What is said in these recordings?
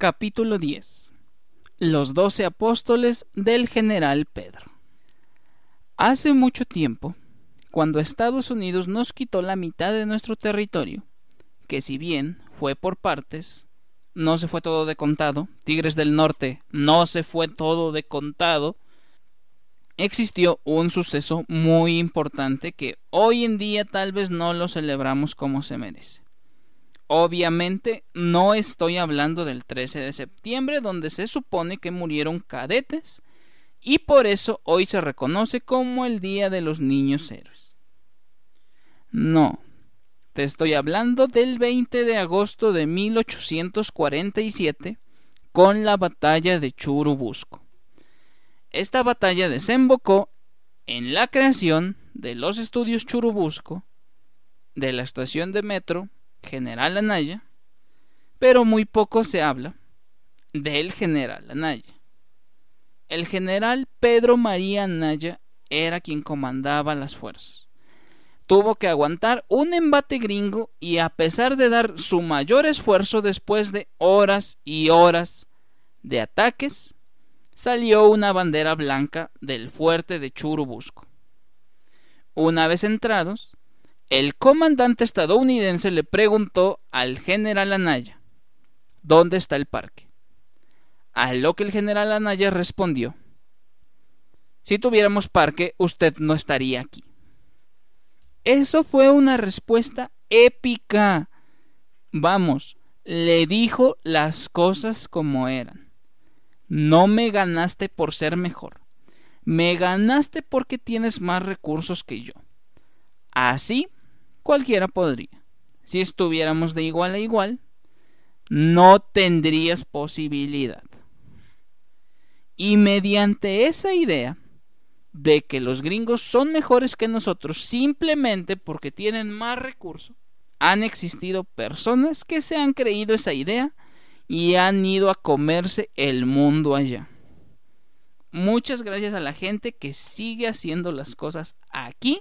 Capítulo 10 Los doce apóstoles del general Pedro Hace mucho tiempo, cuando Estados Unidos nos quitó la mitad de nuestro territorio, que si bien fue por partes, no se fue todo de contado, Tigres del Norte no se fue todo de contado, existió un suceso muy importante que hoy en día tal vez no lo celebramos como se merece. Obviamente no estoy hablando del 13 de septiembre donde se supone que murieron cadetes y por eso hoy se reconoce como el Día de los Niños Héroes. No, te estoy hablando del 20 de agosto de 1847 con la batalla de Churubusco. Esta batalla desembocó en la creación de los estudios Churubusco, de la estación de metro general Anaya, pero muy poco se habla del general Anaya. El general Pedro María Anaya era quien comandaba las fuerzas. Tuvo que aguantar un embate gringo y a pesar de dar su mayor esfuerzo después de horas y horas de ataques, salió una bandera blanca del fuerte de Churubusco. Una vez entrados, el comandante estadounidense le preguntó al general Anaya, ¿dónde está el parque? A lo que el general Anaya respondió, si tuviéramos parque, usted no estaría aquí. Eso fue una respuesta épica. Vamos, le dijo las cosas como eran. No me ganaste por ser mejor. Me ganaste porque tienes más recursos que yo. Así cualquiera podría. Si estuviéramos de igual a igual, no tendrías posibilidad. Y mediante esa idea de que los gringos son mejores que nosotros simplemente porque tienen más recursos, han existido personas que se han creído esa idea y han ido a comerse el mundo allá. Muchas gracias a la gente que sigue haciendo las cosas aquí,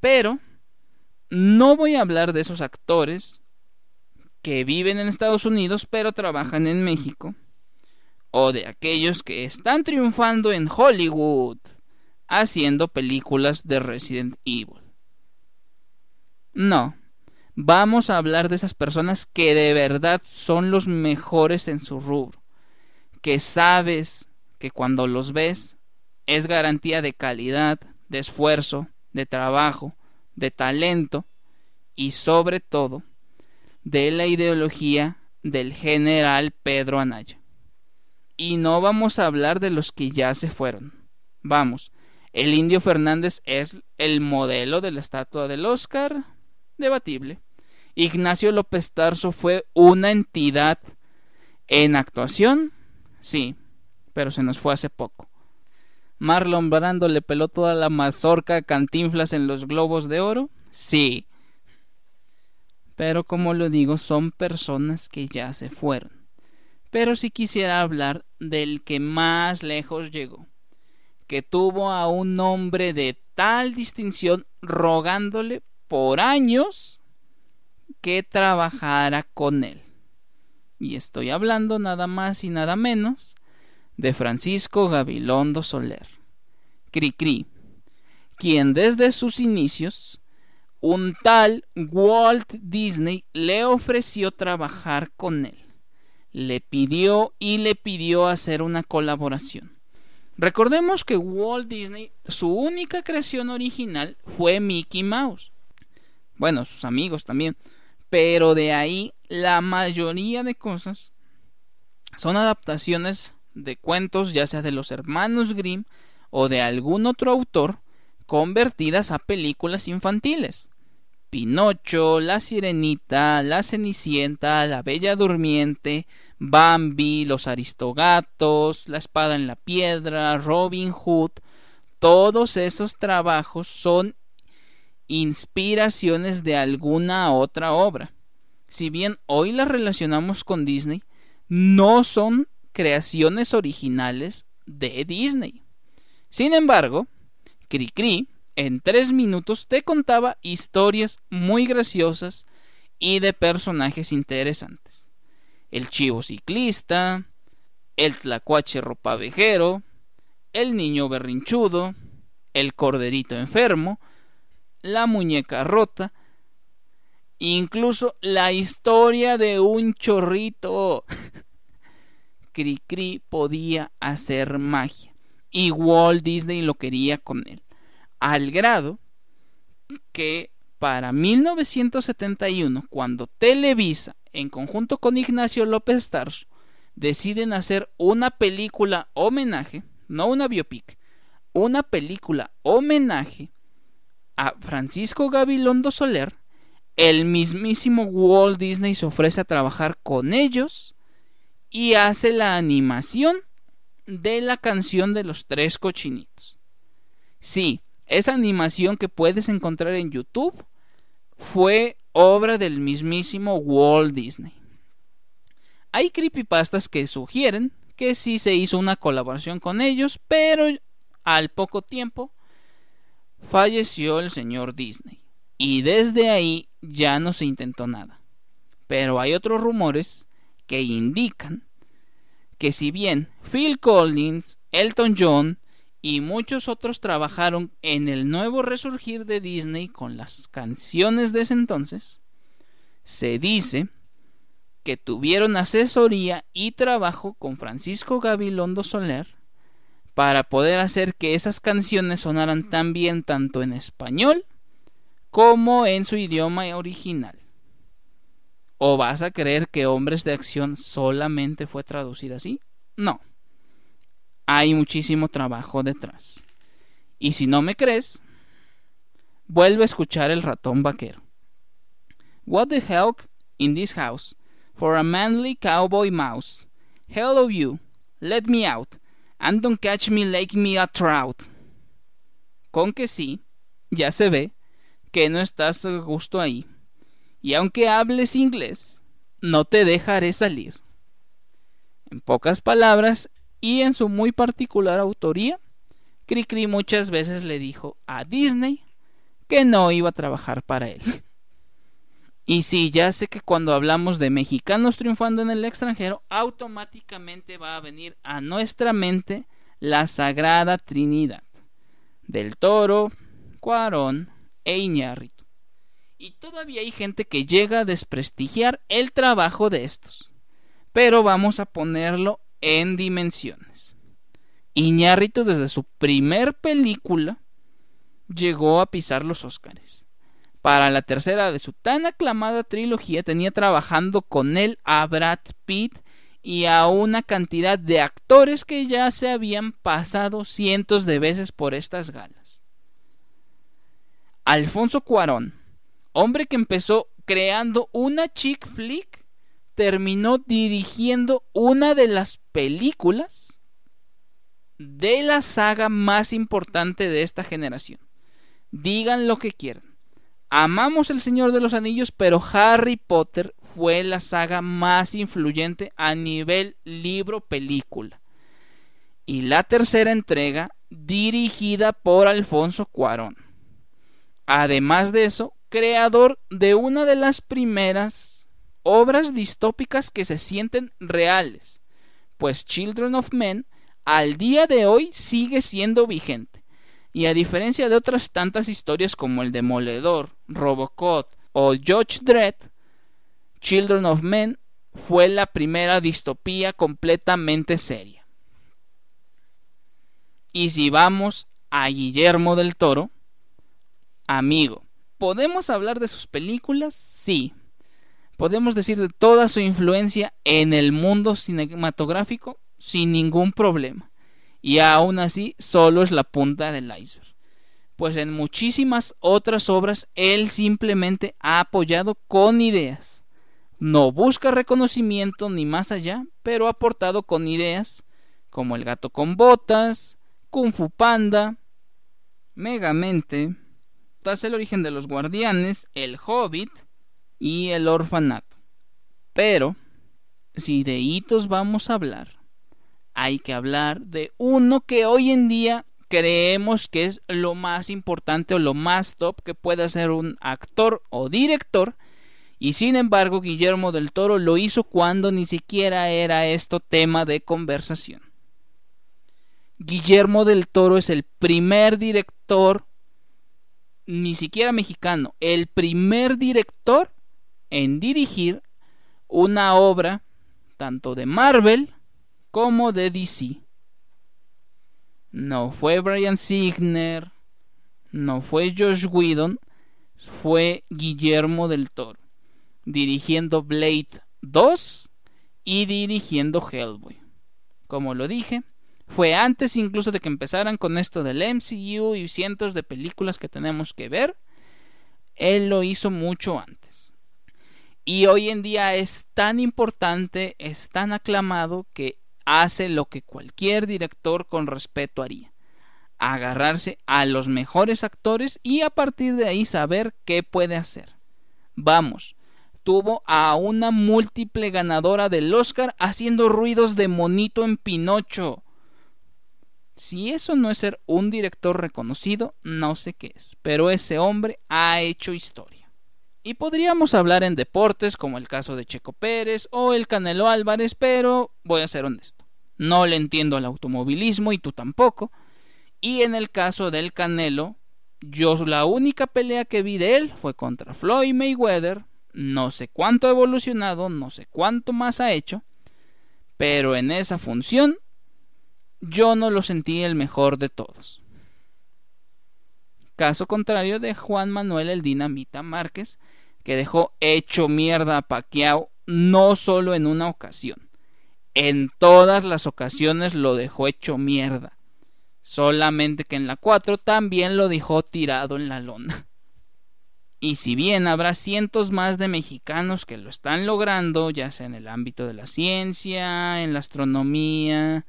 pero no voy a hablar de esos actores que viven en Estados Unidos pero trabajan en México. O de aquellos que están triunfando en Hollywood haciendo películas de Resident Evil. No, vamos a hablar de esas personas que de verdad son los mejores en su rubro. Que sabes que cuando los ves es garantía de calidad, de esfuerzo, de trabajo, de talento y sobre todo de la ideología del general Pedro Anaya. Y no vamos a hablar de los que ya se fueron. Vamos, el indio Fernández es el modelo de la estatua del Oscar, debatible. Ignacio López Tarso fue una entidad en actuación, sí, pero se nos fue hace poco. Marlon Brando le peló toda la mazorca a Cantinflas en los globos de oro? Sí. Pero como lo digo, son personas que ya se fueron. Pero si quisiera hablar del que más lejos llegó, que tuvo a un hombre de tal distinción rogándole por años que trabajara con él. Y estoy hablando nada más y nada menos de Francisco Gabilondo Soler, Cricri, quien desde sus inicios un tal Walt Disney le ofreció trabajar con él. Le pidió y le pidió hacer una colaboración. Recordemos que Walt Disney, su única creación original fue Mickey Mouse. Bueno, sus amigos también. Pero de ahí la mayoría de cosas son adaptaciones de cuentos, ya sea de los hermanos Grimm o de algún otro autor, convertidas a películas infantiles. Pinocho, La Sirenita, La Cenicienta, La Bella Durmiente, Bambi, Los Aristogatos, La Espada en la Piedra, Robin Hood, todos esos trabajos son inspiraciones de alguna otra obra. Si bien hoy las relacionamos con Disney, no son creaciones originales de Disney. Sin embargo, Cricri en tres minutos te contaba historias muy graciosas y de personajes interesantes. el chivo ciclista, el tlacuache ropavejero, el niño berrinchudo, el corderito enfermo, la muñeca rota, incluso la historia de un chorrito. Cricri podía hacer magia y Walt Disney lo quería con él, al grado que para 1971, cuando Televisa, en conjunto con Ignacio López Tarso, deciden hacer una película homenaje, no una biopic, una película homenaje a Francisco Gabilondo Soler, el mismísimo Walt Disney se ofrece a trabajar con ellos y hace la animación de la canción de los tres cochinitos. Sí, esa animación que puedes encontrar en YouTube fue obra del mismísimo Walt Disney. Hay creepypastas que sugieren que sí se hizo una colaboración con ellos, pero al poco tiempo falleció el señor Disney. Y desde ahí ya no se intentó nada. Pero hay otros rumores que indican que si bien Phil Collins, Elton John y muchos otros trabajaron en el nuevo resurgir de Disney con las canciones de ese entonces, se dice que tuvieron asesoría y trabajo con Francisco Gabilondo Soler para poder hacer que esas canciones sonaran tan bien tanto en español como en su idioma original. ¿O vas a creer que Hombres de Acción solamente fue traducida así? No. Hay muchísimo trabajo detrás. Y si no me crees, vuelve a escuchar el ratón vaquero. What the hell in this house? For a manly cowboy mouse. Hello you, let me out, and don't catch me like me a trout. Con que sí, ya se ve que no estás a gusto ahí y aunque hables inglés, no te dejaré salir. En pocas palabras, y en su muy particular autoría, Cricri muchas veces le dijo a Disney que no iba a trabajar para él. Y sí, ya sé que cuando hablamos de mexicanos triunfando en el extranjero, automáticamente va a venir a nuestra mente la Sagrada Trinidad del Toro, Cuarón e Iñárritu y todavía hay gente que llega a desprestigiar el trabajo de estos. Pero vamos a ponerlo en dimensiones. Iñárritu desde su primer película llegó a pisar los Óscares. Para la tercera de su tan aclamada trilogía tenía trabajando con él a Brad Pitt y a una cantidad de actores que ya se habían pasado cientos de veces por estas galas. Alfonso Cuarón hombre que empezó creando una chick flick, terminó dirigiendo una de las películas de la saga más importante de esta generación. Digan lo que quieran. Amamos El Señor de los Anillos, pero Harry Potter fue la saga más influyente a nivel libro-película. Y la tercera entrega dirigida por Alfonso Cuarón. Además de eso, creador de una de las primeras obras distópicas que se sienten reales, pues Children of Men al día de hoy sigue siendo vigente. Y a diferencia de otras tantas historias como El Demoledor, Robocop o Judge Dredd, Children of Men fue la primera distopía completamente seria. Y si vamos a Guillermo del Toro, amigo, ¿Podemos hablar de sus películas? Sí. Podemos decir de toda su influencia en el mundo cinematográfico sin ningún problema. Y aún así solo es la punta del iceberg. Pues en muchísimas otras obras él simplemente ha apoyado con ideas. No busca reconocimiento ni más allá, pero ha aportado con ideas como El gato con botas, Kung Fu Panda, Megamente, el origen de los guardianes, el hobbit y el orfanato. Pero, si de hitos vamos a hablar, hay que hablar de uno que hoy en día creemos que es lo más importante o lo más top que puede hacer un actor o director Y sin embargo, Guillermo del Toro lo hizo cuando ni siquiera era esto tema de conversación. Guillermo del Toro es el primer director, ni siquiera mexicano, el primer director en dirigir una obra tanto de Marvel como de DC. No fue Brian Signer, no fue Josh Whedon, fue Guillermo del Toro, dirigiendo Blade 2 y dirigiendo Hellboy. Como lo dije, fue antes incluso de que empezaran con esto del MCU y cientos de películas que tenemos que ver. Él lo hizo mucho antes. Y hoy en día es tan importante, es tan aclamado que hace lo que cualquier director con respeto haría. Agarrarse a los mejores actores y a partir de ahí saber qué puede hacer. Vamos, tuvo a una múltiple ganadora del Oscar haciendo ruidos de monito en Pinocho. Si eso no es ser un director reconocido, no sé qué es, pero ese hombre ha hecho historia. Y podríamos hablar en deportes como el caso de Checo Pérez o el Canelo Álvarez, pero voy a ser honesto. No le entiendo al automovilismo y tú tampoco. Y en el caso del Canelo, yo la única pelea que vi de él fue contra Floyd Mayweather. No sé cuánto ha evolucionado, no sé cuánto más ha hecho, pero en esa función yo no lo sentí el mejor de todos. Caso contrario de Juan Manuel el Dinamita Márquez, que dejó hecho mierda a Pacquiao no solo en una ocasión, en todas las ocasiones lo dejó hecho mierda. Solamente que en la 4 también lo dejó tirado en la lona. Y si bien habrá cientos más de mexicanos que lo están logrando, ya sea en el ámbito de la ciencia, en la astronomía,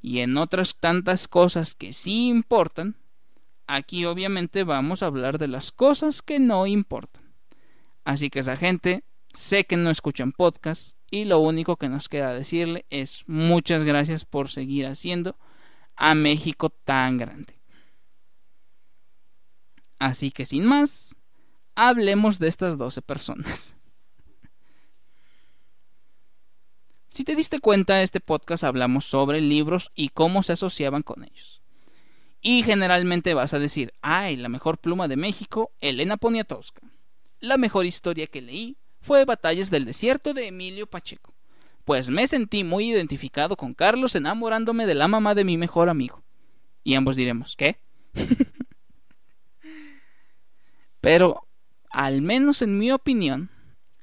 y en otras tantas cosas que sí importan, aquí obviamente vamos a hablar de las cosas que no importan. Así que esa gente sé que no escuchan podcast y lo único que nos queda decirle es muchas gracias por seguir haciendo a México tan grande. Así que sin más, hablemos de estas 12 personas. Si te diste cuenta, este podcast hablamos sobre libros y cómo se asociaban con ellos. Y generalmente vas a decir, ay, la mejor pluma de México, Elena Poniatowska. La mejor historia que leí fue Batallas del Desierto de Emilio Pacheco, pues me sentí muy identificado con Carlos enamorándome de la mamá de mi mejor amigo. Y ambos diremos, ¿qué? Pero, al menos en mi opinión,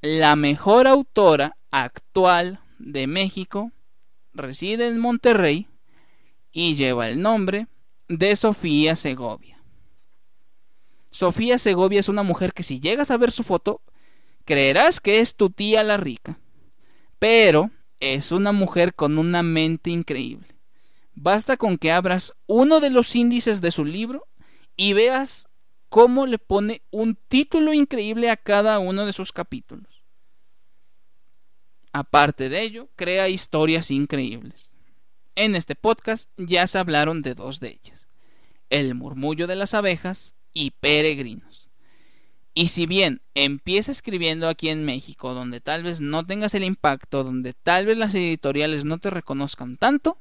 la mejor autora actual de México, reside en Monterrey y lleva el nombre de Sofía Segovia. Sofía Segovia es una mujer que si llegas a ver su foto, creerás que es tu tía la rica, pero es una mujer con una mente increíble. Basta con que abras uno de los índices de su libro y veas cómo le pone un título increíble a cada uno de sus capítulos. Aparte de ello, crea historias increíbles. En este podcast ya se hablaron de dos de ellas, El murmullo de las abejas y Peregrinos. Y si bien empieza escribiendo aquí en México, donde tal vez no tengas el impacto, donde tal vez las editoriales no te reconozcan tanto,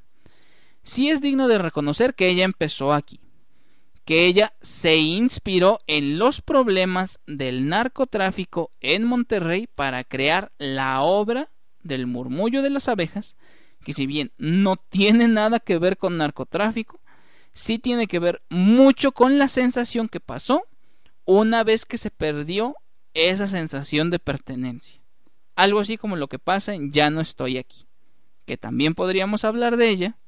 sí es digno de reconocer que ella empezó aquí, que ella se inspiró en los problemas del narcotráfico en Monterrey para crear la obra del murmullo de las abejas, que si bien no tiene nada que ver con narcotráfico, sí tiene que ver mucho con la sensación que pasó una vez que se perdió esa sensación de pertenencia. Algo así como lo que pasa en Ya no estoy aquí, que también podríamos hablar de ella,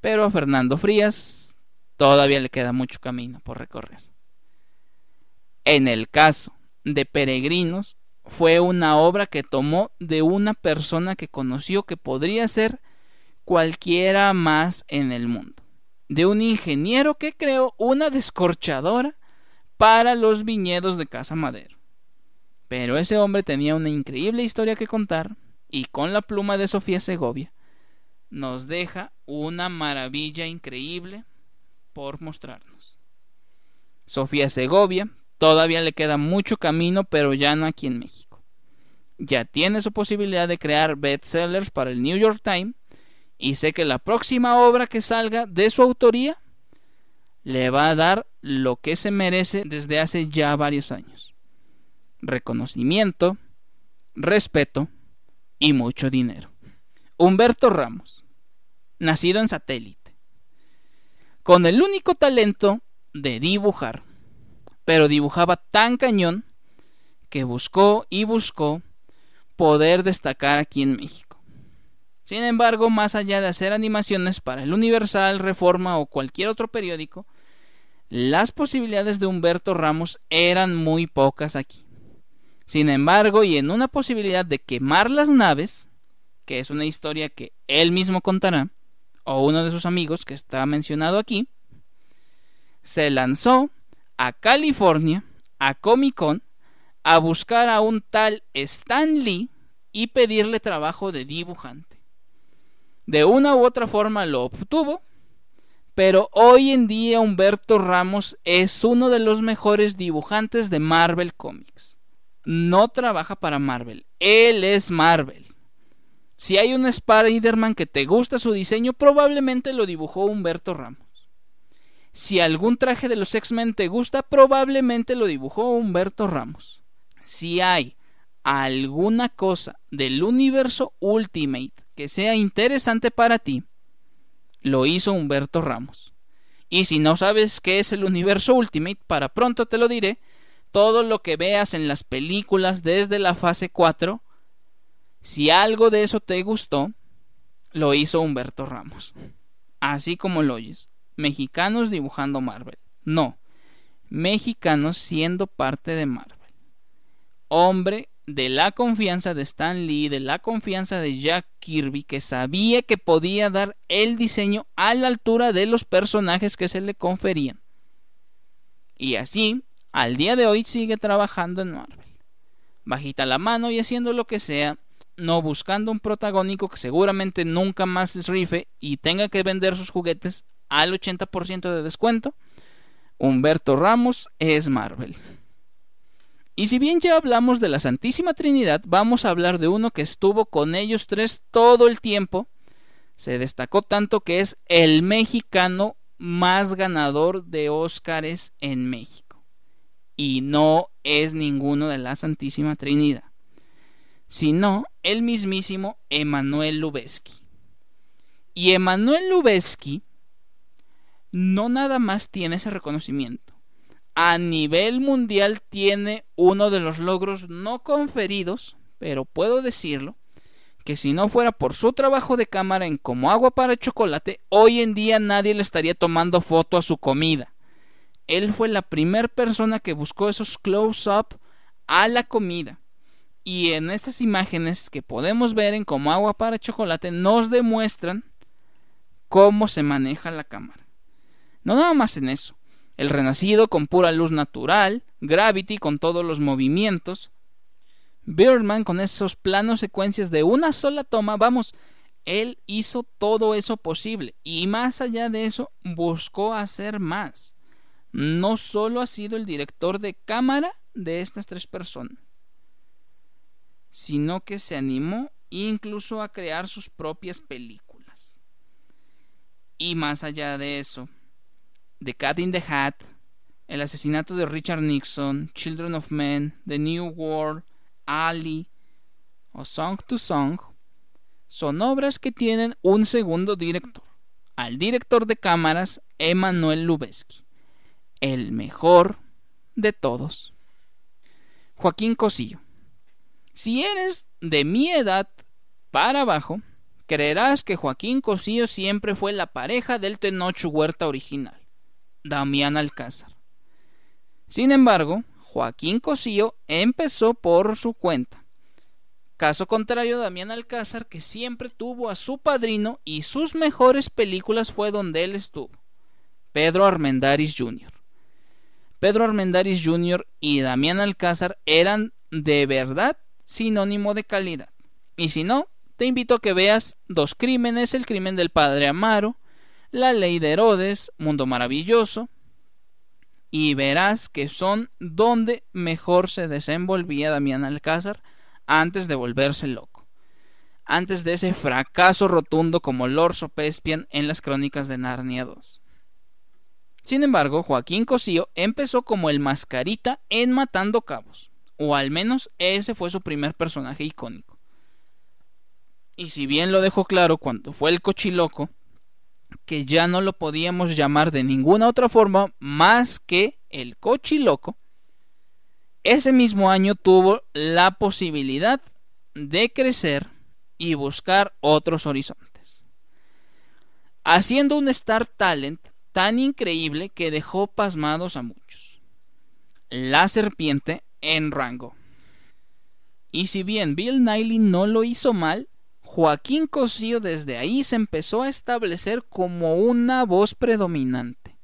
pero a Fernando Frías todavía le queda mucho camino por recorrer. En el caso de Peregrinos, fue una obra que tomó de una persona que conoció que podría ser cualquiera más en el mundo, de un ingeniero que creó una descorchadora para los viñedos de Casa Madero. Pero ese hombre tenía una increíble historia que contar y con la pluma de Sofía Segovia nos deja una maravilla increíble por mostrarnos. Sofía Segovia Todavía le queda mucho camino, pero ya no aquí en México. ya tiene su posibilidad de crear bestsellers para el New York Times y sé que la próxima obra que salga de su autoría le va a dar lo que se merece desde hace ya varios años. Reconocimiento, respeto y mucho dinero. Humberto Ramos, nacido en satélite, con el único talento de dibujar, pero dibujaba tan cañón que buscó y buscó poder destacar aquí en México. Sin embargo, más allá de hacer animaciones para el Universal, Reforma o cualquier otro periódico, las posibilidades de Humberto Ramos eran muy pocas aquí. Sin embargo, y en una posibilidad de quemar las naves, que es una historia que él mismo contará, o uno de sus amigos que está mencionado aquí, se lanzó a California, a Comic Con, a buscar a un tal Stan Lee y pedirle trabajo de dibujante. De una u otra forma lo obtuvo, pero hoy en día Humberto Ramos es uno de los mejores dibujantes de Marvel Comics. No trabaja para Marvel, él es Marvel. Si hay un Spider-Man que te gusta su diseño, probablemente lo dibujó Humberto Ramos. Si algún traje de los X-Men te gusta, probablemente lo dibujó Humberto Ramos. Si hay alguna cosa del universo Ultimate que sea interesante para ti, lo hizo Humberto Ramos. Y si no sabes qué es el universo Ultimate, para pronto te lo diré, todo lo que veas en las películas desde la fase 4, si algo de eso te gustó, lo hizo Humberto Ramos. Así como lo oyes mexicanos dibujando Marvel. No, mexicanos siendo parte de Marvel. Hombre de la confianza de Stan Lee, de la confianza de Jack Kirby, que sabía que podía dar el diseño a la altura de los personajes que se le conferían. Y así, al día de hoy sigue trabajando en Marvel. Bajita la mano y haciendo lo que sea, no buscando un protagónico que seguramente nunca más rife y tenga que vender sus juguetes al 80% de descuento, Humberto Ramos es Marvel. Y si bien ya hablamos de la Santísima Trinidad, vamos a hablar de uno que estuvo con ellos tres todo el tiempo. Se destacó tanto que es el mexicano más ganador de Óscares en México. Y no es ninguno de la Santísima Trinidad, sino el mismísimo Emanuel Lubezki. Y Emanuel Lubezki no nada más tiene ese reconocimiento. A nivel mundial tiene uno de los logros no conferidos, pero puedo decirlo, que si no fuera por su trabajo de cámara en Como agua para chocolate, hoy en día nadie le estaría tomando foto a su comida. Él fue la primera persona que buscó esos close-up a la comida. Y en esas imágenes que podemos ver en Como agua para chocolate nos demuestran cómo se maneja la cámara. No nada más en eso. El Renacido con pura luz natural, Gravity con todos los movimientos, Birdman con esos planos secuencias de una sola toma, vamos, él hizo todo eso posible y más allá de eso buscó hacer más. No solo ha sido el director de cámara de estas tres personas, sino que se animó incluso a crear sus propias películas. Y más allá de eso, The Cat in the Hat, El asesinato de Richard Nixon, Children of Men, The New World, Ali o Song to Song son obras que tienen un segundo director, al director de cámaras Emanuel Lubezki, el mejor de todos. Joaquín Cosillo. Si eres de mi edad para abajo, creerás que Joaquín Cosillo siempre fue la pareja del Tenoch Huerta original. Damián Alcázar. Sin embargo, Joaquín Cosío empezó por su cuenta. Caso contrario, Damián Alcázar, que siempre tuvo a su padrino y sus mejores películas fue donde él estuvo, Pedro Armendaris Jr. Pedro Armendaris Jr. y Damián Alcázar eran de verdad sinónimo de calidad. Y si no, te invito a que veas dos crímenes, el crimen del padre Amaro la ley de Herodes, Mundo Maravilloso, y verás que son donde mejor se desenvolvía Damián Alcázar antes de volverse loco, antes de ese fracaso rotundo como Lord Sopespian en las crónicas de Narnia 2. Sin embargo, Joaquín Cosío empezó como el mascarita en Matando Cabos, o al menos ese fue su primer personaje icónico. Y si bien lo dejó claro cuando fue el cochiloco, que ya no lo podíamos llamar de ninguna otra forma más que el cochiloco, ese mismo año tuvo la posibilidad de crecer y buscar otros horizontes, haciendo un Star Talent tan increíble que dejó pasmados a muchos. La serpiente en rango. Y si bien Bill Nighy no lo hizo mal, Joaquín Cosío desde ahí se empezó a establecer como una voz predominante,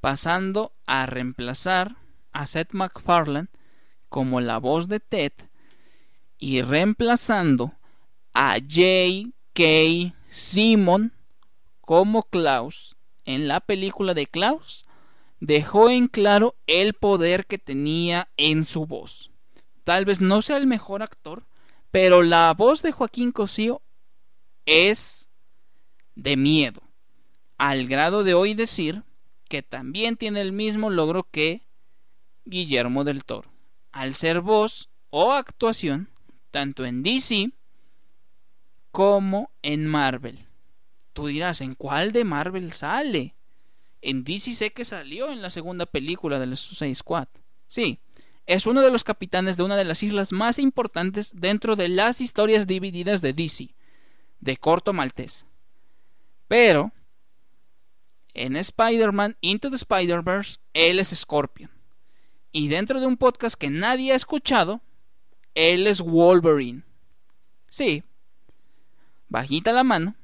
pasando a reemplazar a Seth MacFarlane como la voz de Ted y reemplazando a J.K. Simon como Klaus en la película de Klaus, dejó en claro el poder que tenía en su voz. Tal vez no sea el mejor actor, pero la voz de Joaquín Cosío es de miedo, al grado de hoy decir que también tiene el mismo logro que Guillermo del Toro, al ser voz o actuación tanto en DC como en Marvel. Tú dirás, ¿en cuál de Marvel sale? En DC sé que salió en la segunda película de Suicide Squad. Sí, es uno de los capitanes de una de las islas más importantes dentro de las historias divididas de DC, de corto maltés. Pero, en Spider-Man Into the Spider-Verse, él es Scorpion. Y dentro de un podcast que nadie ha escuchado, él es Wolverine. Sí, bajita la mano,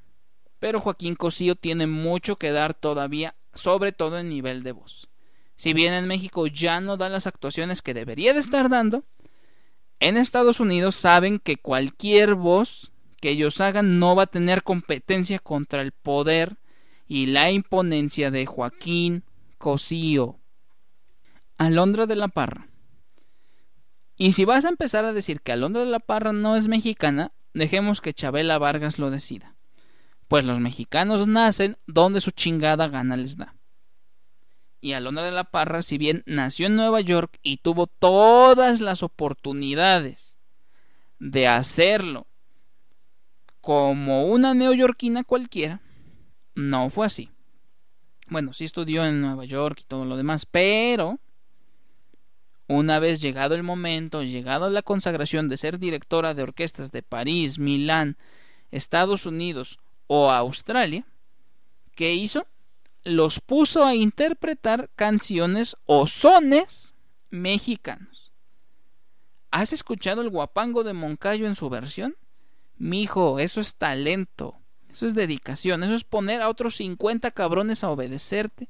pero Joaquín Cosío tiene mucho que dar todavía, sobre todo en nivel de voz. Si bien en México ya no da las actuaciones que debería de estar dando, en Estados Unidos saben que cualquier voz que ellos hagan no va a tener competencia contra el poder y la imponencia de Joaquín Cosío. Alondra de la Parra. Y si vas a empezar a decir que Alondra de la Parra no es mexicana, dejemos que Chabela Vargas lo decida. Pues los mexicanos nacen donde su chingada gana les da y Alondra de la Parra, si bien nació en Nueva York y tuvo todas las oportunidades de hacerlo como una neoyorquina cualquiera, no fue así. Bueno, sí estudió en Nueva York y todo lo demás, pero una vez llegado el momento, llegado la consagración de ser directora de orquestas de París, Milán, Estados Unidos o Australia, ¿qué hizo? Los puso a interpretar canciones o sones mexicanos. ¿Has escuchado el guapango de Moncayo en su versión? Mijo, eso es talento, eso es dedicación, eso es poner a otros 50 cabrones a obedecerte,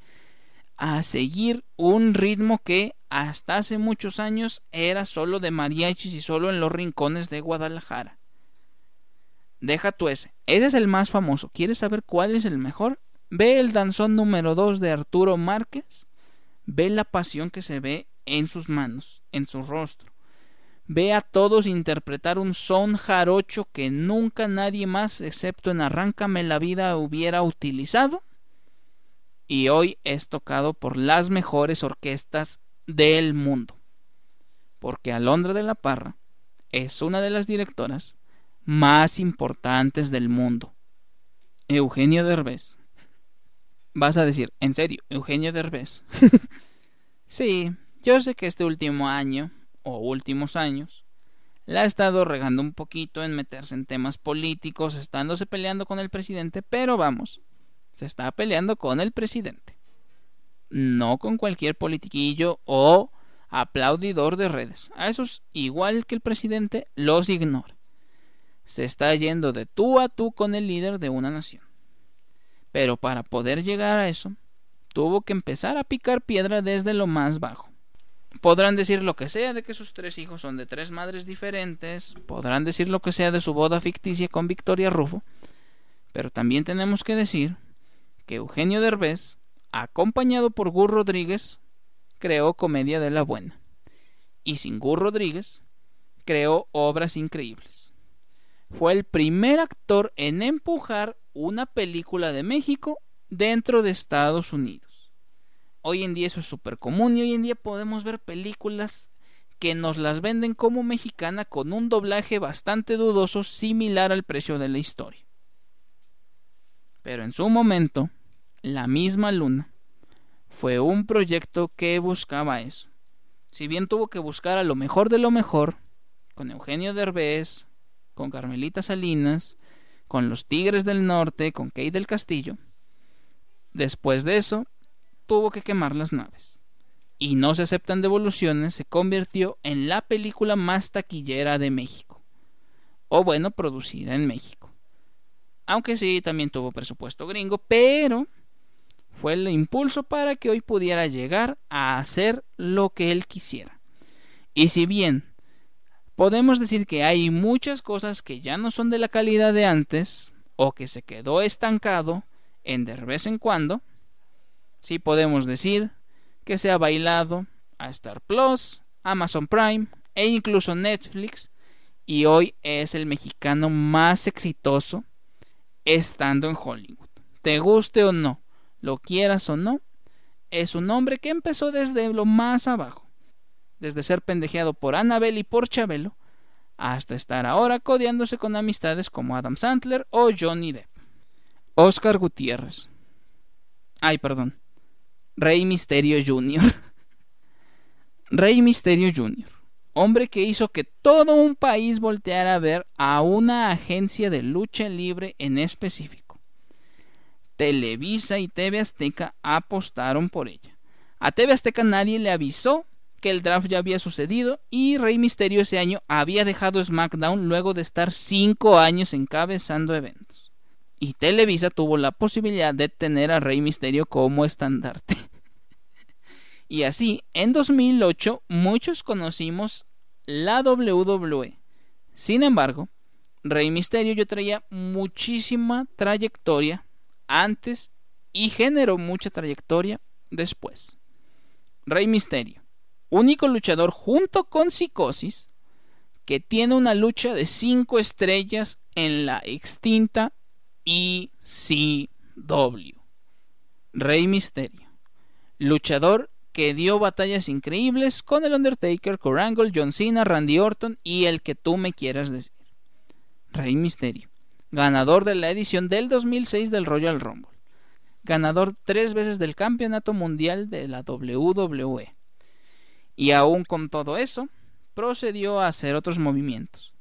a seguir un ritmo que hasta hace muchos años era solo de mariachis y solo en los rincones de Guadalajara. Deja tú ese, ese es el más famoso. ¿Quieres saber cuál es el mejor? Ve el danzón número 2 de Arturo Márquez. Ve la pasión que se ve en sus manos, en su rostro. Ve a todos interpretar un son jarocho que nunca nadie más, excepto en Arráncame la vida, hubiera utilizado. Y hoy es tocado por las mejores orquestas del mundo. Porque Alondra de la Parra es una de las directoras más importantes del mundo. Eugenio Derbez Vas a decir, ¿en serio? Eugenio Derbez. sí, yo sé que este último año, o últimos años, la ha estado regando un poquito en meterse en temas políticos, estándose peleando con el presidente, pero vamos, se está peleando con el presidente. No con cualquier politiquillo o aplaudidor de redes. A esos, igual que el presidente, los ignora. Se está yendo de tú a tú con el líder de una nación. Pero para poder llegar a eso, tuvo que empezar a picar piedra desde lo más bajo. Podrán decir lo que sea de que sus tres hijos son de tres madres diferentes, podrán decir lo que sea de su boda ficticia con Victoria Rufo, pero también tenemos que decir que Eugenio Derbez, acompañado por Gur Rodríguez, creó Comedia de la Buena. Y sin Gur Rodríguez, creó obras increíbles. Fue el primer actor en empujar una película de México dentro de Estados Unidos. Hoy en día eso es súper común y hoy en día podemos ver películas que nos las venden como mexicana con un doblaje bastante dudoso similar al precio de la historia. Pero en su momento, La misma luna fue un proyecto que buscaba eso. Si bien tuvo que buscar a lo mejor de lo mejor, con Eugenio Derbez, con Carmelita Salinas, con los Tigres del Norte, con Kate del Castillo, después de eso, tuvo que quemar las naves. Y no se aceptan devoluciones, se convirtió en la película más taquillera de México. O bueno, producida en México. Aunque sí, también tuvo presupuesto gringo, pero fue el impulso para que hoy pudiera llegar a hacer lo que él quisiera. Y si bien podemos decir que hay muchas cosas que ya no son de la calidad de antes, o que se quedó estancado en de vez en cuando, sí podemos decir que se ha bailado a Star Plus, Amazon Prime e incluso Netflix, y hoy es el mexicano más exitoso estando en Hollywood. Te guste o no, lo quieras o no, es un hombre que empezó desde lo más abajo, desde ser pendejeado por Annabelle y por Chabelo, hasta estar ahora codeándose con amistades como Adam Sandler o Johnny Depp. Oscar Gutiérrez. Ay, perdón. Rey Misterio Jr. Rey Misterio Jr hombre que hizo que todo un país volteara a ver a una agencia de lucha libre en específico. Televisa y TV Azteca apostaron por ella. A TV Azteca nadie le avisó que el draft ya había sucedido y Rey Misterio ese año había dejado SmackDown luego de estar cinco años encabezando eventos. Y Televisa tuvo la posibilidad de tener a Rey Misterio como estandarte. Y así, en 2008 muchos conocimos la WWE. Sin embargo, Rey Misterio yo traía muchísima trayectoria antes y generó mucha trayectoria después. Rey Misterio, único luchador junto con Psicosis que tiene una lucha de 5 estrellas en la extinta ECW. Rey Misterio, luchador que dio batallas increíbles con el Undertaker, Corangle, John Cena, Randy Orton y el que tú me quieras decir. Rey Misterio, ganador de la edición del 2006 del Royal Rumble, ganador tres veces del Campeonato Mundial de la WWE. Y aún con todo eso, procedió a hacer otros movimientos.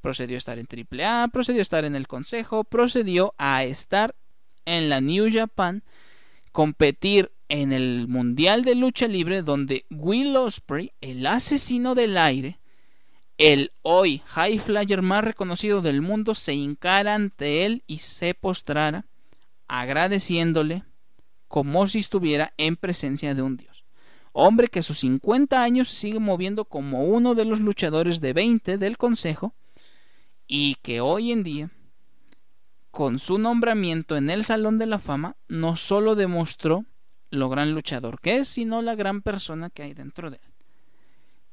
Procedió a estar en AAA, procedió a estar en el Consejo, procedió a estar en la New Japan, competir en el Mundial de Lucha Libre donde Will Ospreay, el asesino del aire, el hoy high flyer más reconocido del mundo, se hincara ante él y se postrara, agradeciéndole como si estuviera en presencia de un dios. Hombre que a sus 50 años se sigue moviendo como uno de los luchadores de 20 del Consejo y que hoy en día, con su nombramiento en el Salón de la Fama, no solo demostró lo gran luchador que es, sino la gran persona que hay dentro de él.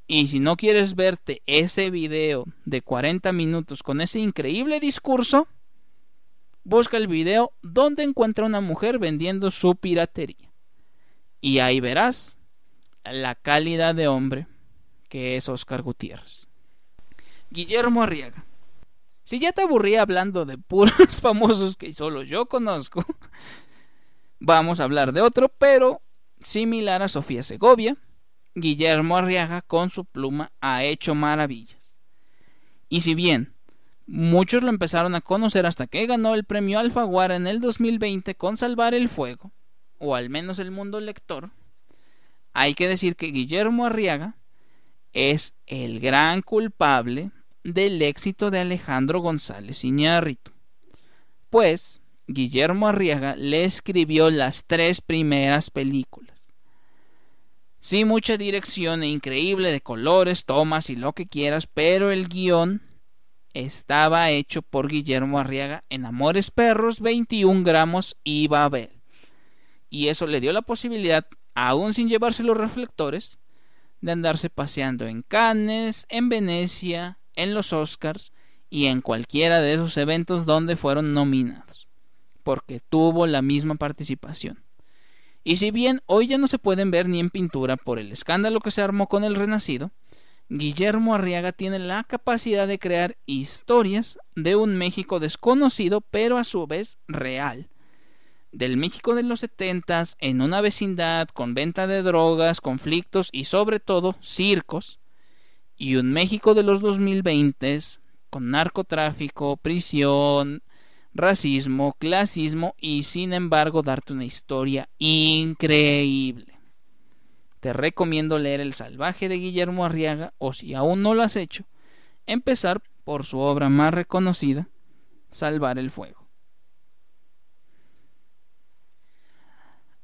Y si no quieres verte ese video de 40 minutos con ese increíble discurso, busca el video donde encuentra una mujer vendiendo su piratería. Y ahí verás la calidad de hombre que es Oscar Gutiérrez. Guillermo Arriaga. Si ya te aburría hablando de puros famosos que solo yo conozco, Vamos a hablar de otro, pero similar a Sofía Segovia, Guillermo Arriaga con su pluma ha hecho maravillas. Y si bien muchos lo empezaron a conocer hasta que ganó el premio Alfaguara en el 2020 con Salvar el Fuego, o al menos el mundo lector, hay que decir que Guillermo Arriaga es el gran culpable del éxito de Alejandro González Iñárritu. Pues Guillermo Arriaga le escribió las tres primeras películas. Sí, mucha dirección e increíble de colores, tomas y lo que quieras, pero el guion estaba hecho por Guillermo Arriaga en Amores Perros, 21 gramos y Babel. Y eso le dio la posibilidad, aún sin llevarse los reflectores, de andarse paseando en Cannes, en Venecia, en los Oscars y en cualquiera de esos eventos donde fueron nominados, porque tuvo la misma participación. Y si bien hoy ya no se pueden ver ni en pintura por el escándalo que se armó con el Renacido, Guillermo Arriaga tiene la capacidad de crear historias de un México desconocido pero a su vez real. Del México de los setentas, en una vecindad con venta de drogas, conflictos y sobre todo circos, y un México de los 2020 con narcotráfico, prisión, racismo, clasismo y sin embargo darte una historia increíble. Te recomiendo leer El Salvaje de Guillermo Arriaga o si aún no lo has hecho, empezar por su obra más reconocida, Salvar el Fuego.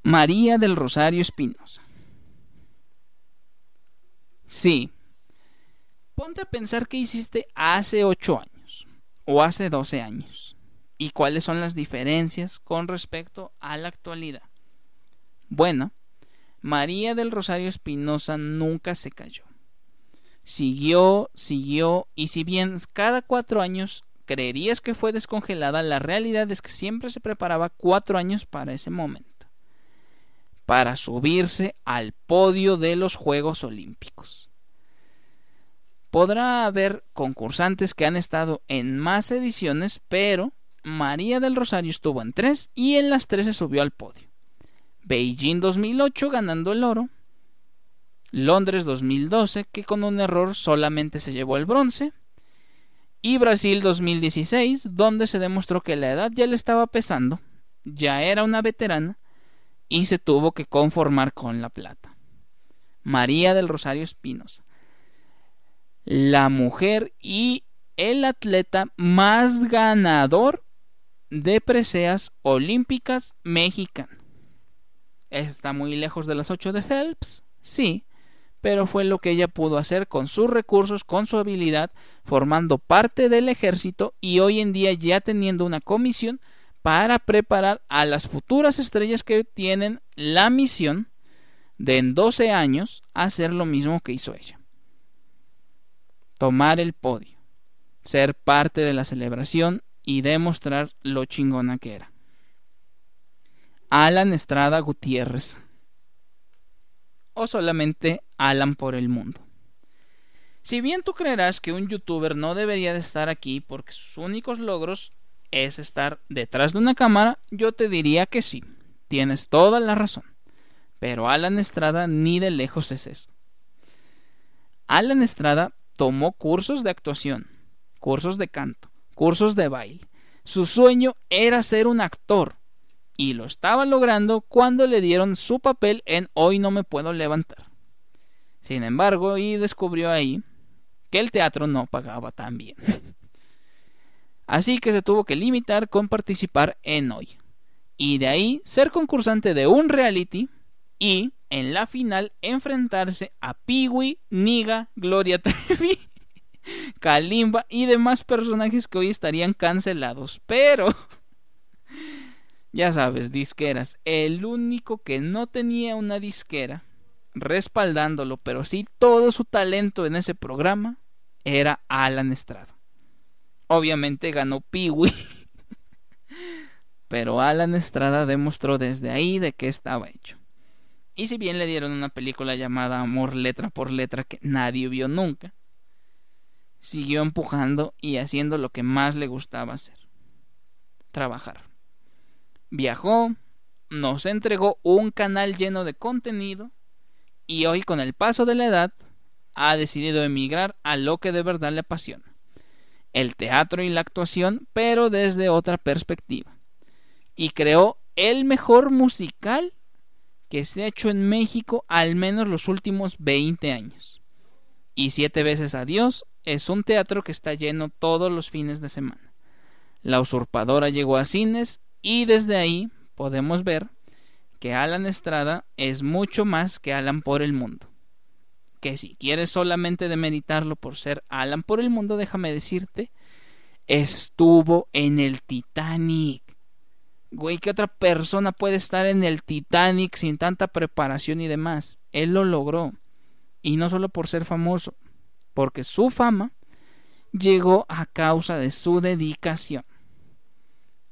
María del Rosario Espinosa. Sí, ponte a pensar qué hiciste hace ocho años o hace doce años y cuáles son las diferencias con respecto a la actualidad. Bueno, María del Rosario Espinosa nunca se cayó. Siguió, siguió, y si bien cada cuatro años creerías que fue descongelada, la realidad es que siempre se preparaba cuatro años para ese momento, para subirse al podio de los Juegos Olímpicos. Podrá haber concursantes que han estado en más ediciones, pero María del Rosario estuvo en tres y en las tres se subió al podio. Beijing 2008 ganando el oro. Londres 2012 que con un error solamente se llevó el bronce. Y Brasil 2016 donde se demostró que la edad ya le estaba pesando, ya era una veterana y se tuvo que conformar con la plata. María del Rosario Espinosa. La mujer y el atleta más ganador de preseas olímpicas mexicanas. ¿Está muy lejos de las 8 de Phelps? Sí, pero fue lo que ella pudo hacer con sus recursos, con su habilidad, formando parte del ejército y hoy en día ya teniendo una comisión para preparar a las futuras estrellas que tienen la misión de en 12 años hacer lo mismo que hizo ella. Tomar el podio, ser parte de la celebración y demostrar lo chingona que era. Alan Estrada Gutiérrez. O solamente Alan por el mundo. Si bien tú creerás que un youtuber no debería de estar aquí porque sus únicos logros es estar detrás de una cámara, yo te diría que sí, tienes toda la razón. Pero Alan Estrada ni de lejos es eso. Alan Estrada tomó cursos de actuación, cursos de canto, cursos de baile. Su sueño era ser un actor y lo estaba logrando cuando le dieron su papel en Hoy no me puedo levantar. Sin embargo, y descubrió ahí que el teatro no pagaba tan bien. Así que se tuvo que limitar con participar en Hoy. Y de ahí ser concursante de un reality y en la final enfrentarse a Piwi, Niga, Gloria Trevi Kalimba y demás personajes que hoy estarían cancelados. Pero, ya sabes, disqueras. El único que no tenía una disquera respaldándolo, pero sí todo su talento en ese programa, era Alan Estrada. Obviamente ganó Peewee. pero Alan Estrada demostró desde ahí de qué estaba hecho. Y si bien le dieron una película llamada Amor letra por letra que nadie vio nunca, siguió empujando y haciendo lo que más le gustaba hacer, trabajar. Viajó, nos entregó un canal lleno de contenido y hoy con el paso de la edad ha decidido emigrar a lo que de verdad le apasiona, el teatro y la actuación, pero desde otra perspectiva. Y creó el mejor musical que se ha hecho en México al menos los últimos 20 años. Y siete veces adiós es un teatro que está lleno todos los fines de semana. La usurpadora llegó a cines y desde ahí podemos ver que Alan Estrada es mucho más que Alan por el mundo. Que si quieres solamente demeritarlo por ser Alan por el mundo, déjame decirte, estuvo en el Titanic. Güey, ¿qué otra persona puede estar en el Titanic sin tanta preparación y demás? Él lo logró Y no solo por ser famoso, porque su fama llegó a causa de su dedicación.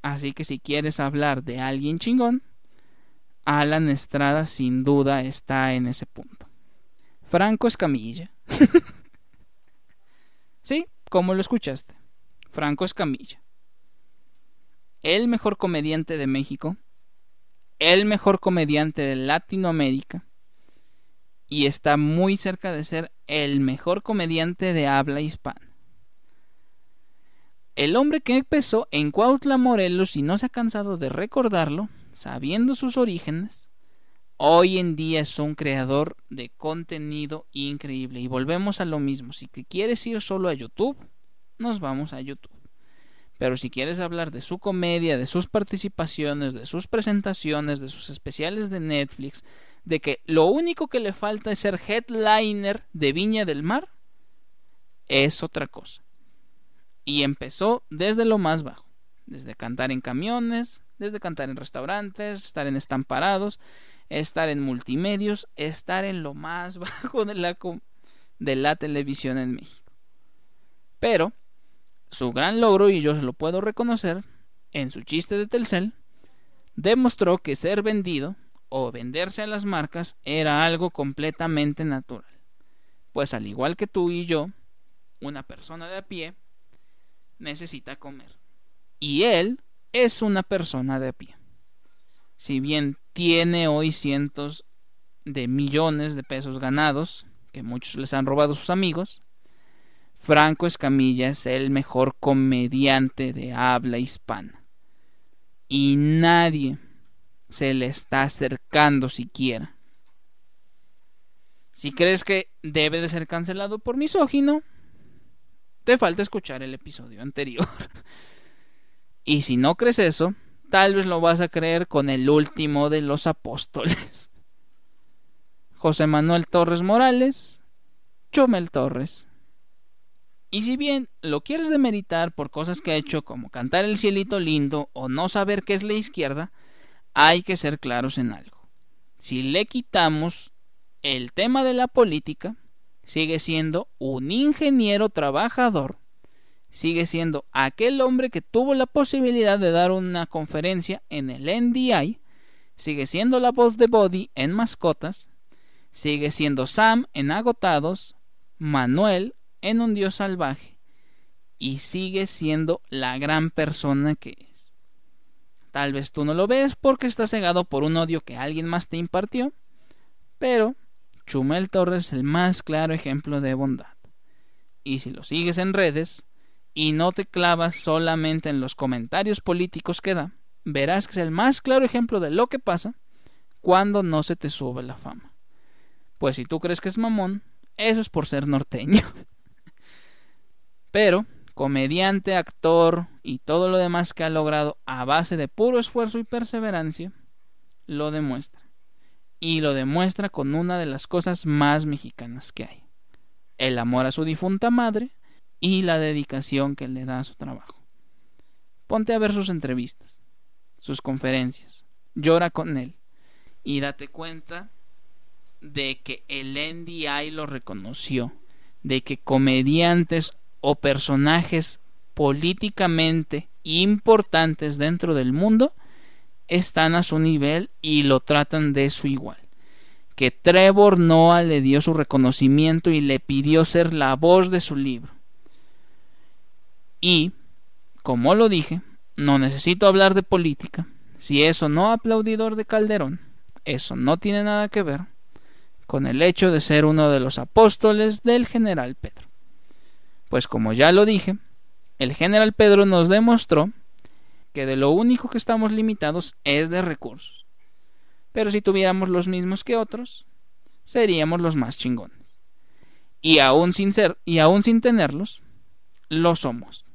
Así que si quieres hablar de alguien chingón, Alan Estrada sin duda está en ese punto. Franco Escamilla. sí, como lo escuchaste. Franco Escamilla. El mejor comediante de México. El mejor comediante de Latinoamérica. Y está muy cerca de ser el mejor comediante de habla hispana. El hombre que empezó en Cuautla, Morelos y no se ha cansado de recordarlo, sabiendo sus orígenes, hoy en día es un creador de contenido increíble. Y volvemos a lo mismo, si quieres ir solo a YouTube, nos vamos a YouTube. Pero si quieres hablar de su comedia, de sus participaciones, de sus presentaciones, de sus especiales de Netflix, de que lo único que le falta es ser headliner de Viña del Mar, es otra cosa. Y empezó desde lo más bajo, desde cantar en camiones, desde cantar en restaurantes, estar en estamparados, estar en multimedios, estar en lo más bajo de la, de la televisión en México. Pero su gran logro, y yo se lo puedo reconocer, en su chiste de Telcel, demostró que ser vendido o venderse a las marcas era algo completamente natural. Pues al igual que tú y yo, una persona de a pie necesita comer. Y él es una persona de pie. Si bien tiene hoy cientos de millones de pesos ganados, que muchos les han robado sus amigos, Franco Escamilla es el mejor comediante de habla hispana. Y nadie se le está acercando siquiera. Si crees que debe de ser cancelado por misógino, te falta escuchar el episodio anterior. y si no crees eso, tal vez lo vas a creer con el último de los apóstoles. José Manuel Torres Morales, Chumel Torres. Y si bien lo quieres demeritar por cosas que ha hecho como cantar el cielito lindo o no saber qué es la izquierda, hay que ser claros en algo. Si le quitamos el tema de la política, sigue siendo un ingeniero trabajador, sigue siendo aquel hombre que tuvo la posibilidad de dar una conferencia en el NDI, sigue siendo la voz de Body en Mascotas, sigue siendo Sam en Agotados, Manuel en Un Dios Salvaje, y sigue siendo la gran persona que es. Tal vez tú no lo ves porque estás cegado por un odio que alguien más te impartió, pero Chumel Torres es el más claro ejemplo de bondad. Y si lo sigues en redes y no te clavas solamente en los comentarios políticos que da, verás que es el más claro ejemplo de lo que pasa cuando no se te sube la fama. Pues si tú crees que es mamón, eso es por ser norteño. Pero, comediante, actor y todo lo demás que ha logrado a base de puro esfuerzo y perseverancia, lo demuestra y lo demuestra con una de las cosas más mexicanas que hay. El amor a su difunta madre y la dedicación que le da a su trabajo. Ponte a ver sus entrevistas, sus conferencias, llora con él y date cuenta de que el NDI lo reconoció, de que comediantes o personajes políticamente importantes dentro del mundo están a su nivel y lo tratan de su igual. Que Trevor Noah le dio su reconocimiento y le pidió ser la voz de su libro. Y, como lo dije, no necesito hablar de política. Si eso no aplaudidor de Calderón, eso no tiene nada que ver con el hecho de ser uno de los apóstoles del general Pedro. Pues como ya lo dije, el general Pedro nos demostró que de lo único que estamos limitados es de recursos. Pero si tuviéramos los mismos que otros, seríamos los más chingones. Y aún sin ser, y aún sin tenerlos, lo somos.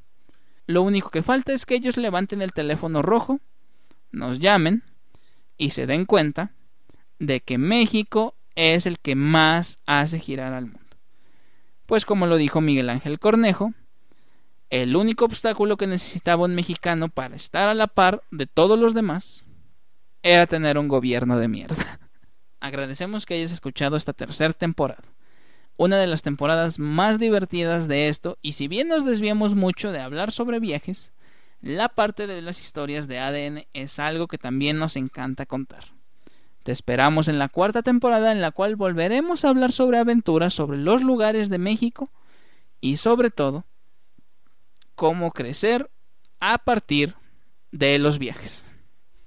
Lo único que falta es que ellos levanten el teléfono rojo, nos llamen y se den cuenta de que México es el que más hace girar al mundo. Pues como lo dijo Miguel Ángel Cornejo, el único obstáculo que necesitaba un mexicano para estar a la par de todos los demás era tener un gobierno de mierda. Agradecemos que hayas escuchado esta tercera temporada. Una de las temporadas más divertidas de esto, y si bien nos desviamos mucho de hablar sobre viajes, la parte de las historias de ADN es algo que también nos encanta contar. Te esperamos en la cuarta temporada en la cual volveremos a hablar sobre aventuras, sobre los lugares de México y sobre todo cómo crecer a partir de los viajes.